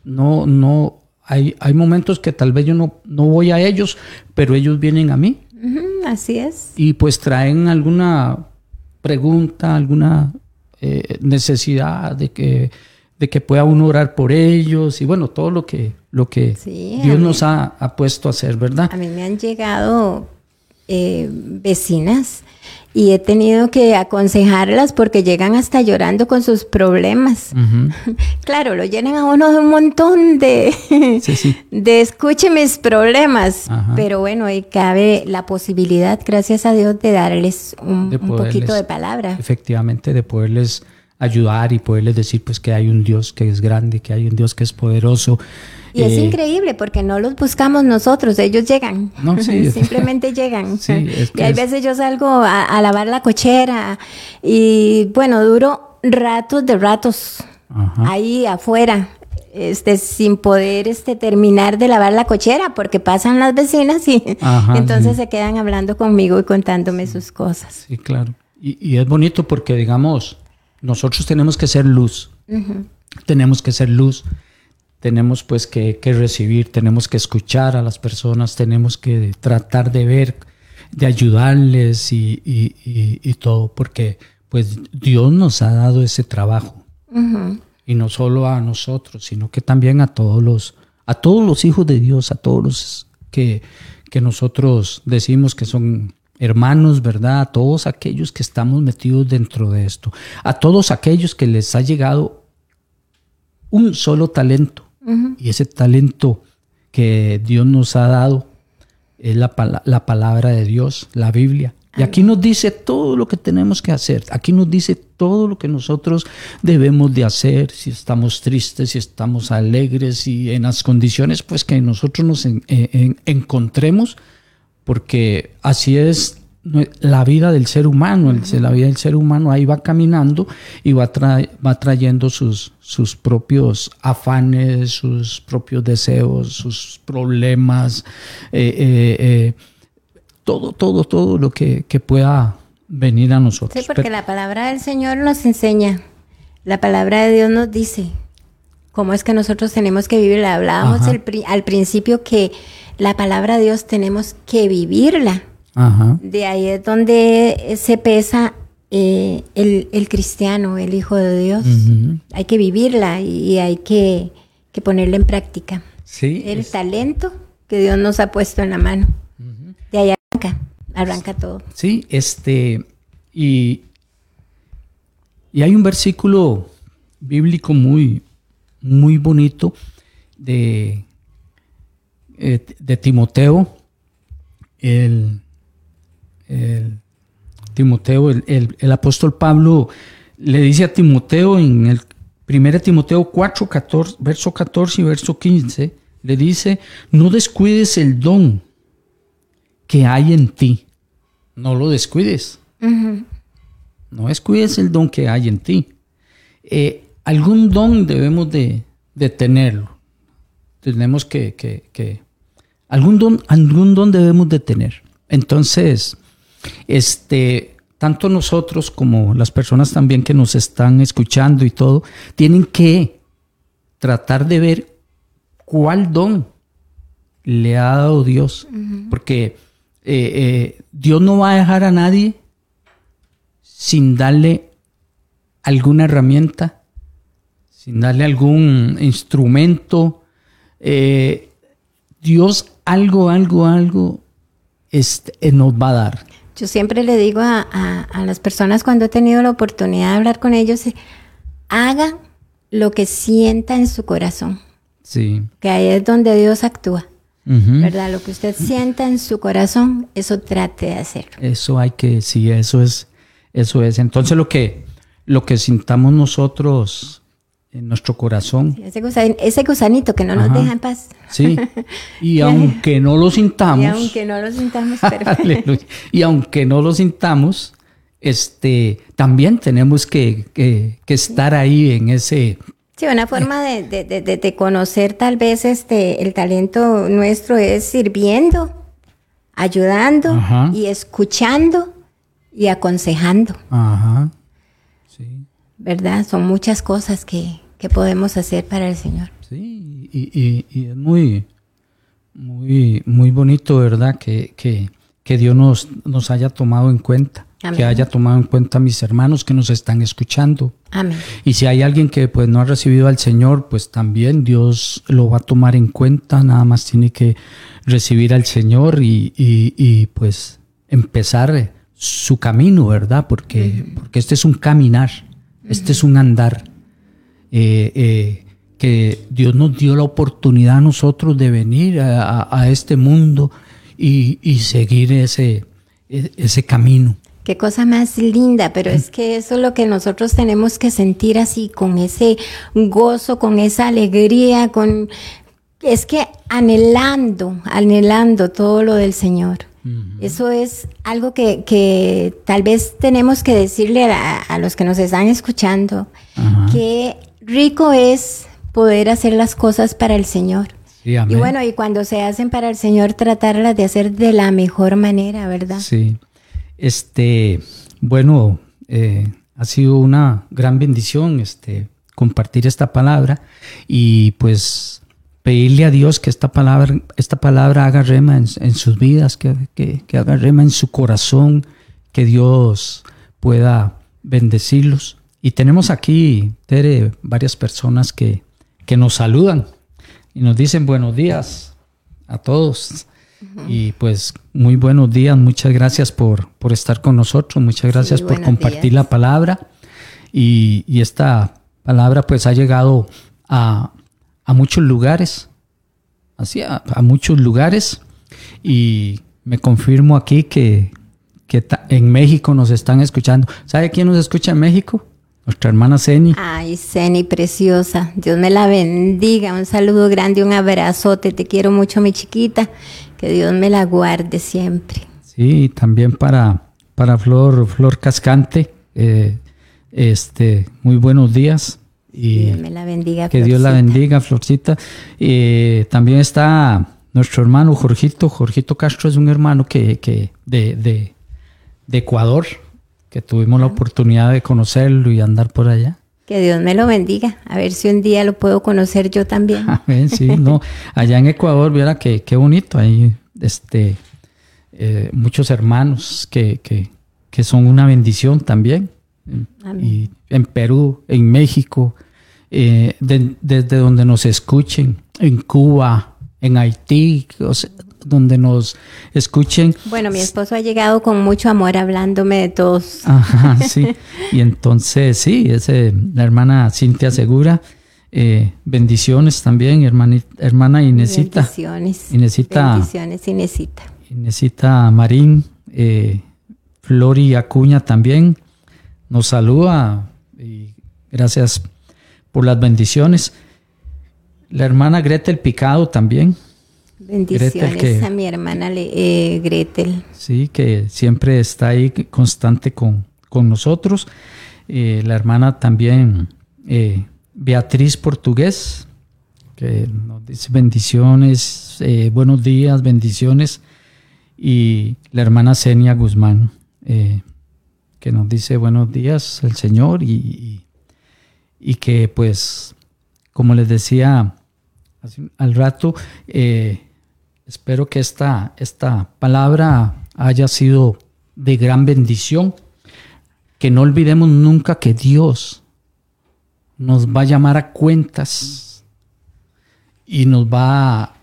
No, no, hay, hay momentos que tal vez yo no, no voy a ellos, pero ellos vienen a mí. así es. Y pues traen alguna pregunta, alguna eh, necesidad de que de que pueda uno orar por ellos y bueno, todo lo que, lo que Dios nos ha, ha, puesto a hacer, ¿verdad? A mí me han llegado eh, vecinas y he tenido que aconsejarlas porque llegan hasta llorando con sus problemas. claro, lo llenan a uno de un montón de, de escuche mis problemas, pero bueno, y cabe la posibilidad, gracias a Dios, de darles un, poquito de palabra. Efectivamente, de poderles ayudar y poderles decir pues que hay un Dios que es grande, que hay un Dios que es poderoso y es eh, increíble porque no los buscamos nosotros, ellos llegan. No, sí. Simplemente llegan. Sí, y hay veces yo salgo a, lavar la cochera y bueno, duro ratos de ratos ahí afuera. Este, sin poder este, terminar de lavar la cochera porque pasan las vecinas y entonces se quedan hablando conmigo y contándome sus cosas. Sí, claro. Y, es bonito porque, digamos, nosotros tenemos que ser luz. Tenemos que ser luz tenemos pues que, recibir, tenemos que escuchar a las personas, tenemos que tratar de ver, de ayudarles y, todo, porque pues Dios nos ha dado ese trabajo. Y no solo a nosotros, sino que también a todos los, a todos los hijos de Dios, a todos los que, que nosotros decimos que son hermanos, ¿verdad? A todos aquellos que estamos metidos dentro de esto, a todos aquellos que les ha llegado un solo talento y ese talento que Dios nos ha dado es la, la palabra de Dios, la Biblia. Y aquí nos dice todo lo que tenemos que hacer. Aquí nos dice todo lo que nosotros debemos de hacer, si estamos tristes, si estamos alegres y en las condiciones pues que nosotros nos encontremos, porque así es la vida del ser humano, la vida del ser humano ahí va caminando y va, va trayendo sus, sus propios afanes, sus propios deseos, sus problemas, eh, eh, eh, todo, todo, todo lo que, pueda venir a nosotros. Sí, porque la palabra del Señor nos enseña, la palabra de Dios nos dice cómo es que nosotros tenemos que vivir. Hablábamos al principio que la palabra de Dios tenemos que vivirla de ahí es donde se pesa eh, el, cristiano, el Hijo de Dios. Hay que vivirla y hay que, ponerla en práctica. Sí, el talento que Dios nos ha puesto en la mano. De ahí arranca, arranca todo. Sí, este, y, y hay un versículo bíblico muy, muy bonito de, eh, de Timoteo, el el Timoteo, el, apóstol Pablo le dice a Timoteo en el 1 Timoteo 4, 14, verso 14 y verso 15, le dice, no descuides el don que hay en ti. No lo descuides. No descuides el don que hay en ti. Eh, algún don debemos de, tenerlo. Tenemos que, que, algún, don, algún don debemos de tener. Entonces, este, tanto nosotros como las personas también que nos están escuchando y todo, tienen que tratar de ver cuál don le ha dado Dios. Porque eh, eh, Dios no va a dejar a nadie sin darle alguna herramienta, sin darle algún instrumento. Eh, Dios algo, algo, algo este, nos va a dar. Yo siempre le digo a, las personas cuando he tenido la oportunidad de hablar con ellos, hagan lo que sienta en su corazón. Sí. Que ahí es donde Dios actúa. ¿Verdad? Lo que usted sienta en su corazón, eso trate de hacerlo. Eso hay que, sí, eso es, eso es. Entonces lo que, lo que sintamos nosotros en nuestro corazón. ese, gusanito que no nos deja en paz. Sí, y aunque no lo sintamos. Y aunque no lo sintamos, y aunque no lo sintamos, este, también tenemos que, estar ahí en ese... Sí, una forma de, conocer tal vez este, el talento nuestro es sirviendo, ayudando y escuchando y aconsejando. Ajá. Sí. ¿Verdad? Son muchas cosas que, que podemos hacer para el Señor. Sí, y, es muy, muy, muy bonito, ¿verdad? Que, que, Dios nos, nos haya tomado en cuenta. que haya tomado en cuenta a mis hermanos que nos están escuchando. Amén. Y si hay alguien que pues no ha recibido al Señor, pues también Dios lo va a tomar en cuenta, nada más tiene que recibir al Señor y, y, pues empezar su camino, ¿verdad? Porque, porque este es un caminar, este es un andar. Eh, eh, que Dios nos dio la oportunidad a nosotros de venir a, este mundo y, y seguir ese, e, ese camino. Qué cosa más linda, pero es que eso es lo que nosotros tenemos que sentir así, con ese gozo, con esa alegría, con es que anhelando, anhelando todo lo del Señor. Eso es algo que, que, tal vez tenemos que decirle a, los que nos están escuchando, que rico es poder hacer las cosas para el Señor. y bueno, y cuando se hacen para el Señor, tratarlas de hacer de la mejor manera, ¿verdad? Sí. Este, bueno, eh, ha sido una gran bendición este, compartir esta palabra y pues pedirle a Dios que esta palabra, esta palabra haga rema en, sus vidas, que, que, haga rema en su corazón, que Dios pueda bendecirlos. Y tenemos aquí, Tere, varias personas que, que nos saludan y nos dicen buenos días a todos. Y pues muy buenos días, muchas gracias por, por estar con nosotros, muchas gracias por compartir la palabra. Y, esta palabra pues ha llegado a, muchos lugares, así, a, muchos lugares. Y me confirmo aquí que, que en México nos están escuchando. ¿Sabe quién nos escucha en México? Nuestra hermana Ceni. Ay, Ceni, preciosa. Dios me la bendiga. Un saludo grande, un abrazote. Te quiero mucho, mi chiquita. Que Dios me la guarde siempre. Sí, también para, para Flor, Flor Cascante, eh, este, muy buenos días. Y Dios me la bendiga. Que Dios la bendiga, Florcita. Eh, también está nuestro hermano Jorgito. Jorgito Castro es un hermano que, que de, de, de Ecuador, que tuvimos la oportunidad de conocerlo y andar por allá. Que Dios me lo bendiga. A ver si un día lo puedo conocer yo también. Amén, sí, no. Allá en Ecuador, viera qué, qué bonito. Hay este, eh, muchos hermanos que, que, son una bendición también. Y en Perú, en México, eh, desde donde nos escuchen, en Cuba, en Haití, o sea, donde nos escuchen. Bueno, mi esposo ha llegado con mucho amor hablándome de todos. Ajá, sí. Y entonces, sí, es la hermana Cintia Segura. Eh, bendiciones también, hermana, hermana Inesita. Bendiciones. Inesita. Bendiciones, Inesita. Inesita Marín. Eh, Flori Acuña también nos saluda y gracias por las bendiciones. La hermana Gretel Picado también. Bendiciones a mi hermana eh, Gretel. Sí, que siempre está ahí constante con, con nosotros. Eh, la hermana también eh, Beatriz Portugués, que nos dice bendiciones, buenos días, bendiciones. Y la hermana Senia Guzmán, que nos dice buenos días el Señor y, y, que pues, como les decía al rato, Espero que esta, esta palabra haya sido de gran bendición. Que no olvidemos nunca que Dios nos va a llamar a cuentas y nos va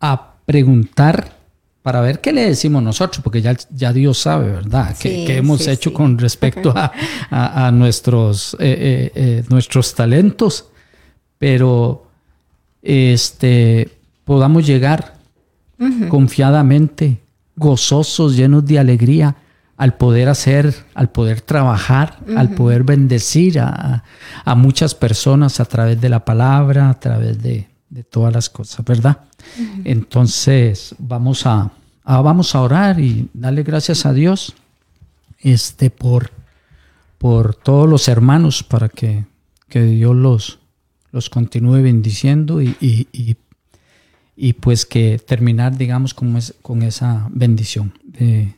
a, preguntar para ver qué le decimos nosotros, porque ya, ya Dios sabe, ¿verdad? ¿Qué, hemos hecho con respecto a, nuestros, eh, eh, eh, nuestros talentos? Pero este, podamos llegar confiadamente, gozosos, llenos de alegría al poder hacer, al poder trabajar, al poder bendecir a, muchas personas a través de la palabra, a través de, todas las cosas, ¿verdad? Entonces vamos a, vamos a orar y darle gracias a Dios este, por, por todos los hermanos para que, Dios los, los continúe bendiciendo y, y y pues que terminar, digamos, con, con esa bendición. Eh,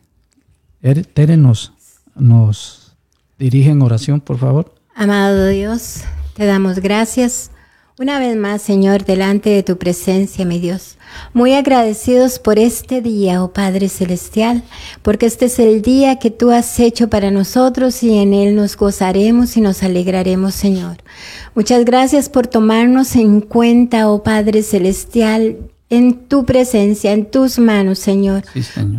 Tere nos, nos dirige en oración, por favor. Amado Dios, te damos gracias Una vez más, Señor, delante de tu presencia, mi Dios. Muy agradecidos por este día, oh Padre Celestial, porque este es el día que tú has hecho para nosotros y en él nos gozaremos y nos alegraremos, Señor. Muchas gracias por tomarnos en cuenta, oh Padre Celestial, en tu presencia, en tus manos, Señor,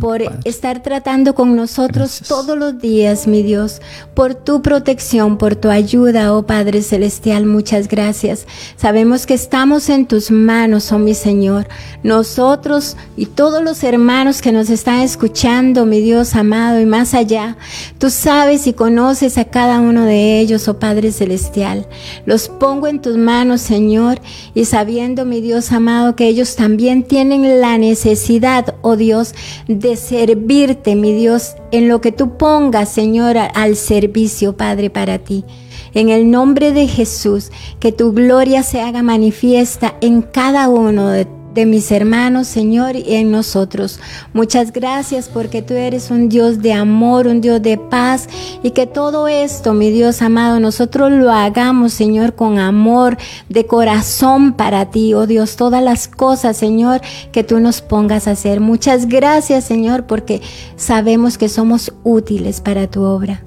por estar tratando con nosotros todos los días, mi Dios, por tu protección, por tu ayuda, oh Padre Celestial, muchas gracias. Sabemos que estamos en tus manos, oh mi Señor, nosotros y todos los hermanos que nos están escuchando, mi Dios amado, y más allá, tú sabes y conoces a cada uno de ellos, oh Padre Celestial. Los pongo en tus manos, Señor, y sabiendo, mi Dios amado, que ellos también tienen la necesidad, oh Dios, de servirte, mi Dios, en lo que tú pongas, Señor, al servicio, Padre, para ti. En el nombre de Jesús, que tu gloria se haga manifiesta en cada uno de de mis hermanos, Señor, y en nosotros. Muchas gracias porque tú eres un Dios de amor, un Dios de paz y que todo esto, mi Dios amado, nosotros lo hagamos, Señor, con amor, de corazón para ti, oh Dios, todas las cosas, Señor, que tú nos pongas a hacer. Muchas gracias, Señor, porque sabemos que somos útiles para tu obra.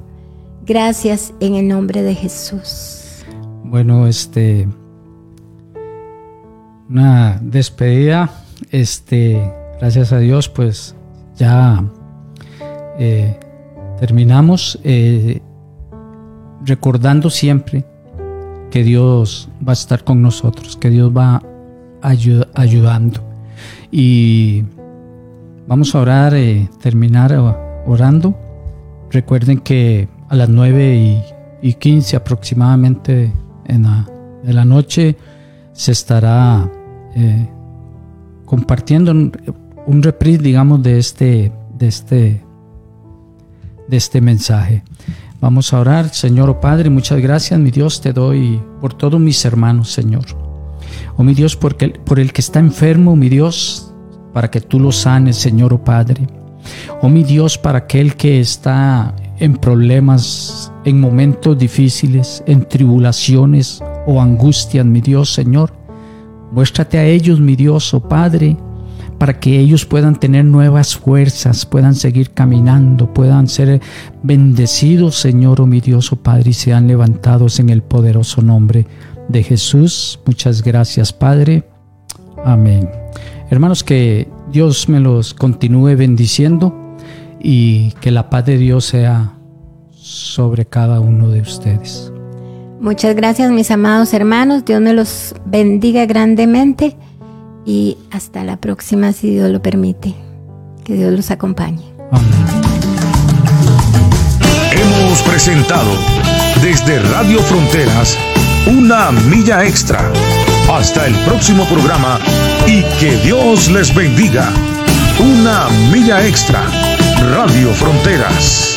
Gracias en el nombre de Jesús. Bueno, este una despedida. Este, gracias a Dios, pues ya eh, terminamos eh, recordando siempre que Dios va a estar con nosotros, que Dios va ayudando. Y vamos a orar, eh, terminar orando. Recuerden que a las 9 y, 15 aproximadamente en de la noche se estará eh, compartiendo un, reprise, digamos, de este, de este, de este mensaje. Vamos a orar, Señor o oh Padre, muchas gracias, mi Dios, te doy por todos mis hermanos, Señor. Oh mi Dios, por el que está enfermo, mi Dios, para que tú lo sanes, Señor o oh Padre. Oh mi Dios, para aquel que está en problemas, en momentos difíciles, en tribulaciones o angustias, mi Dios, Señor. Muéstrate a ellos, mi Dios, oh Padre, para que ellos puedan tener nuevas fuerzas, puedan seguir caminando, puedan ser bendecidos, Señor, oh mi Dios, oh Padre, y sean levantados en el poderoso nombre de Jesús. Muchas gracias, Padre. Amén. Hermanos, que Dios me los continúe bendiciendo y que la paz de Dios sea sobre cada uno de ustedes. Muchas gracias mis amados hermanos, Dios me los bendiga grandemente y hasta la próxima si Dios lo permite. Que Dios los acompañe. Hemos presentado desde Radio Fronteras una milla extra. Hasta el próximo programa y que Dios les bendiga. Una milla extra. Radio Fronteras.